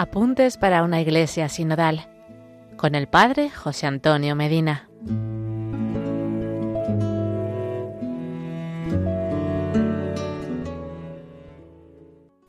Apuntes para una iglesia sinodal con el Padre José Antonio Medina.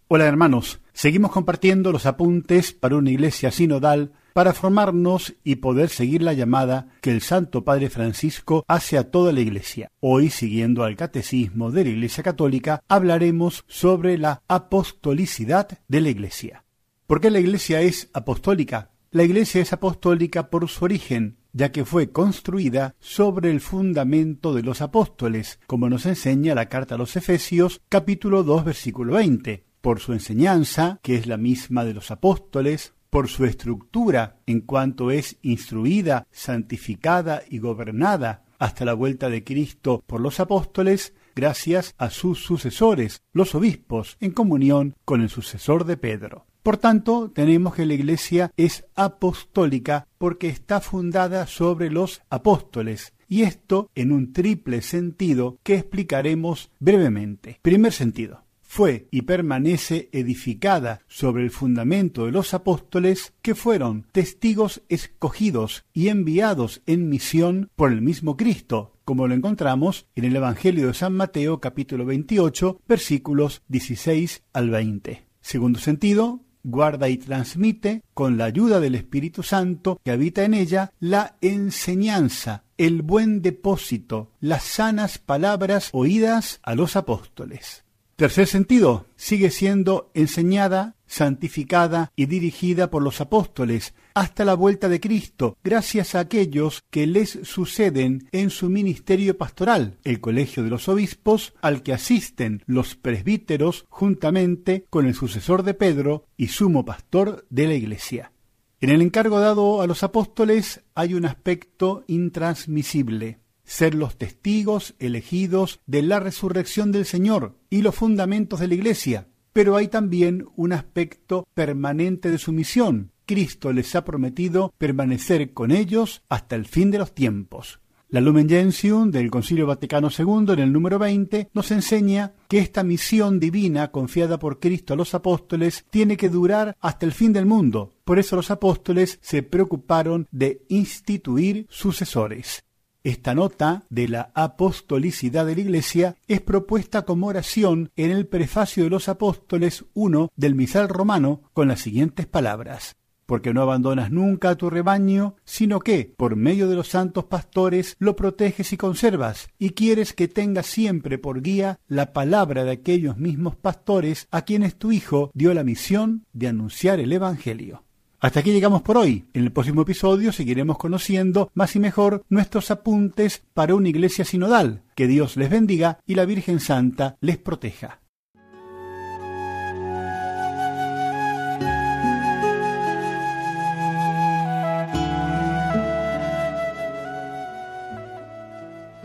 Hola hermanos, seguimos compartiendo los apuntes para una iglesia sinodal para formarnos y poder seguir la llamada que el Santo Padre Francisco hace a toda la Iglesia. Hoy, siguiendo al Catecismo de la Iglesia Católica, hablaremos sobre la apostolicidad de la Iglesia. ¿Por qué la Iglesia es apostólica? La Iglesia es apostólica por su origen, ya que fue construida sobre el fundamento de los apóstoles, como nos enseña la carta a los Efesios capítulo 2 versículo 20 por su enseñanza, que es la misma de los apóstoles, por su estructura en cuanto es instruida, santificada y gobernada hasta la vuelta de Cristo por los apóstoles, gracias a sus sucesores, los obispos, en comunión con el sucesor de Pedro. Por tanto, tenemos que la Iglesia es apostólica porque está fundada sobre los apóstoles, y esto en un triple sentido que explicaremos brevemente. Primer sentido fue y permanece edificada sobre el fundamento de los apóstoles que fueron testigos escogidos y enviados en misión por el mismo Cristo, como lo encontramos en el Evangelio de San Mateo capítulo 28 versículos 16 al 20. Segundo sentido, guarda y transmite, con la ayuda del Espíritu Santo que habita en ella, la enseñanza, el buen depósito, las sanas palabras oídas a los apóstoles. Tercer sentido, sigue siendo enseñada, santificada y dirigida por los apóstoles hasta la vuelta de Cristo, gracias a aquellos que les suceden en su ministerio pastoral, el colegio de los obispos, al que asisten los presbíteros juntamente con el sucesor de Pedro y sumo pastor de la Iglesia. En el encargo dado a los apóstoles hay un aspecto intransmisible ser los testigos elegidos de la resurrección del Señor y los fundamentos de la Iglesia. Pero hay también un aspecto permanente de su misión. Cristo les ha prometido permanecer con ellos hasta el fin de los tiempos. La Lumen Gentium del Concilio Vaticano II en el número 20 nos enseña que esta misión divina confiada por Cristo a los apóstoles tiene que durar hasta el fin del mundo. Por eso los apóstoles se preocuparon de instituir sucesores. Esta nota de la apostolicidad de la Iglesia es propuesta como oración en el prefacio de los apóstoles 1 del misal romano con las siguientes palabras. Porque no abandonas nunca a tu rebaño, sino que, por medio de los santos pastores, lo proteges y conservas, y quieres que tenga siempre por guía la palabra de aquellos mismos pastores a quienes tu Hijo dio la misión de anunciar el Evangelio. Hasta aquí llegamos por hoy. En el próximo episodio seguiremos conociendo más y mejor nuestros apuntes para una iglesia sinodal. Que Dios les bendiga y la Virgen Santa les proteja.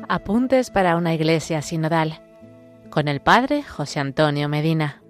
Apuntes para una iglesia sinodal con el Padre José Antonio Medina.